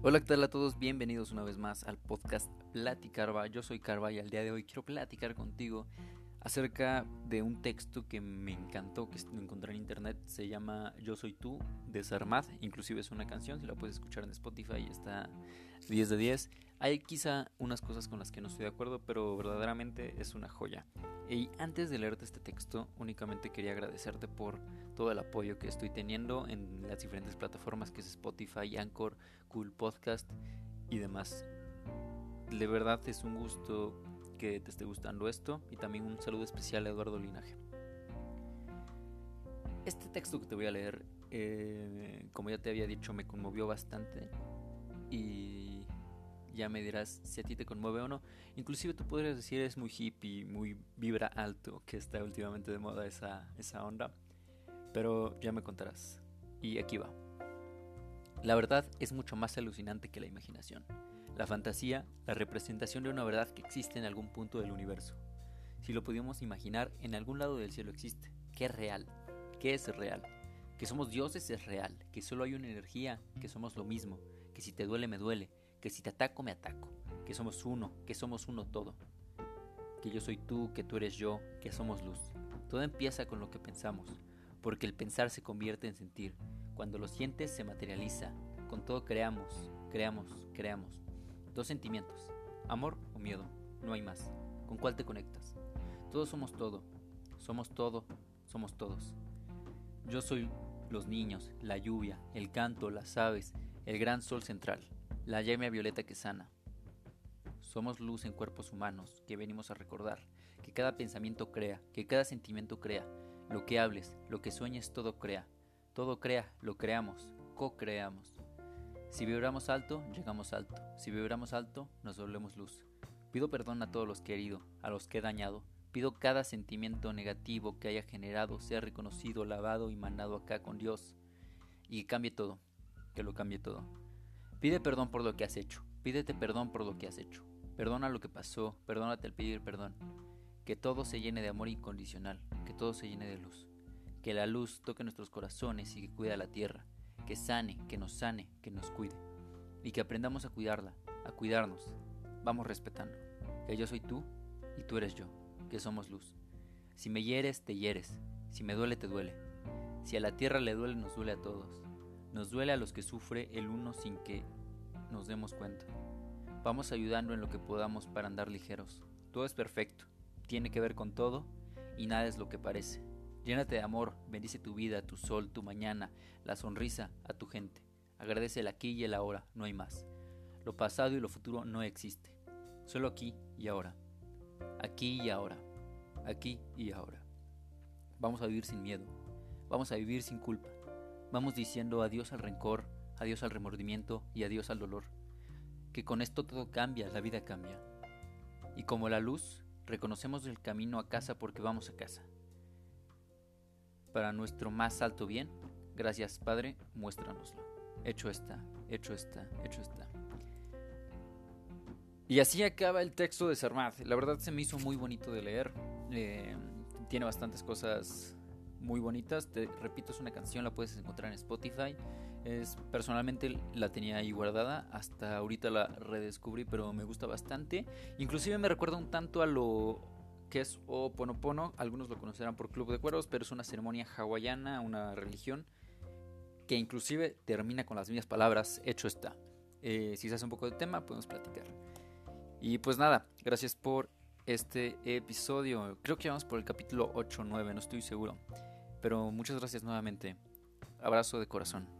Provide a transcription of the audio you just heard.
Hola, ¿qué tal a todos? Bienvenidos una vez más al podcast Platicarva. Yo soy Carva y al día de hoy quiero platicar contigo acerca de un texto que me encantó, que encontré en internet. Se llama Yo Soy Tú de Sarmad. Inclusive es una canción, si la puedes escuchar en Spotify está 10 de 10. Hay quizá unas cosas con las que no estoy de acuerdo, pero verdaderamente es una joya. Y antes de leerte este texto, únicamente quería agradecerte por todo el apoyo que estoy teniendo en las diferentes plataformas que es Spotify, Anchor, Cool Podcast y demás. De verdad es un gusto que te esté gustando esto y también un saludo especial a Eduardo Linaje. Este texto que te voy a leer, eh, como ya te había dicho, me conmovió bastante y ya me dirás si a ti te conmueve o no. Inclusive tú podrías decir es muy hippie, muy vibra alto, que está últimamente de moda esa, esa onda, pero ya me contarás. Y aquí va. La verdad es mucho más alucinante que la imaginación. La fantasía, la representación de una verdad que existe en algún punto del universo. Si lo pudimos imaginar, en algún lado del cielo existe. ¿Qué es real? ¿Qué es real? Que somos dioses es real, que solo hay una energía, que somos lo mismo, que si te duele me duele, que si te ataco me ataco, que somos uno, que somos uno todo. Que yo soy tú, que tú eres yo, que somos luz. Todo empieza con lo que pensamos, porque el pensar se convierte en sentir. Cuando lo sientes se materializa. Con todo creamos, creamos, creamos. Dos sentimientos, amor o miedo, no hay más. ¿Con cuál te conectas? Todos somos todo, somos todo, somos todos. Yo soy los niños, la lluvia, el canto, las aves, el gran sol central, la llama violeta que sana. Somos luz en cuerpos humanos que venimos a recordar, que cada pensamiento crea, que cada sentimiento crea, lo que hables, lo que sueñes, todo crea. Todo crea, lo creamos, co-creamos. Si vibramos alto, llegamos alto. Si vibramos alto, nos volvemos luz. Pido perdón a todos los que he herido, a los que he dañado. Pido cada sentimiento negativo que haya generado sea reconocido, lavado y mandado acá con Dios. Y que cambie todo, que lo cambie todo. Pide perdón por lo que has hecho. Pídete perdón por lo que has hecho. Perdona lo que pasó, perdónate al pedir perdón. Que todo se llene de amor incondicional, que todo se llene de luz. Que la luz toque nuestros corazones y que cuida la tierra que sane, que nos sane, que nos cuide. Y que aprendamos a cuidarla, a cuidarnos. Vamos respetando. Que yo soy tú y tú eres yo, que somos luz. Si me hieres, te hieres. Si me duele, te duele. Si a la tierra le duele, nos duele a todos. Nos duele a los que sufre el uno sin que nos demos cuenta. Vamos ayudando en lo que podamos para andar ligeros. Todo es perfecto, tiene que ver con todo y nada es lo que parece. Llénate de amor, bendice tu vida, tu sol, tu mañana, la sonrisa a tu gente. Agradece el aquí y el ahora, no hay más. Lo pasado y lo futuro no existe. Solo aquí y ahora. Aquí y ahora. Aquí y ahora. Vamos a vivir sin miedo. Vamos a vivir sin culpa. Vamos diciendo adiós al rencor, adiós al remordimiento y adiós al dolor. Que con esto todo cambia, la vida cambia. Y como la luz, reconocemos el camino a casa porque vamos a casa para nuestro más alto bien. Gracias, Padre, muéstranoslo. Hecho está, hecho está, hecho está. Y así acaba el texto de Sarmad. La verdad se me hizo muy bonito de leer. Eh, tiene bastantes cosas muy bonitas. Te repito, es una canción, la puedes encontrar en Spotify. Es, personalmente la tenía ahí guardada. Hasta ahorita la redescubrí, pero me gusta bastante. Inclusive me recuerda un tanto a lo que es Oponopono. Algunos lo conocerán por Club de Cuervos, pero es una ceremonia hawaiana, una religión que inclusive termina con las mismas palabras, hecho está. Eh, si se hace un poco de tema, podemos platicar. Y pues nada, gracias por este episodio. Creo que vamos por el capítulo 8 o 9, no estoy seguro. Pero muchas gracias nuevamente. Abrazo de corazón.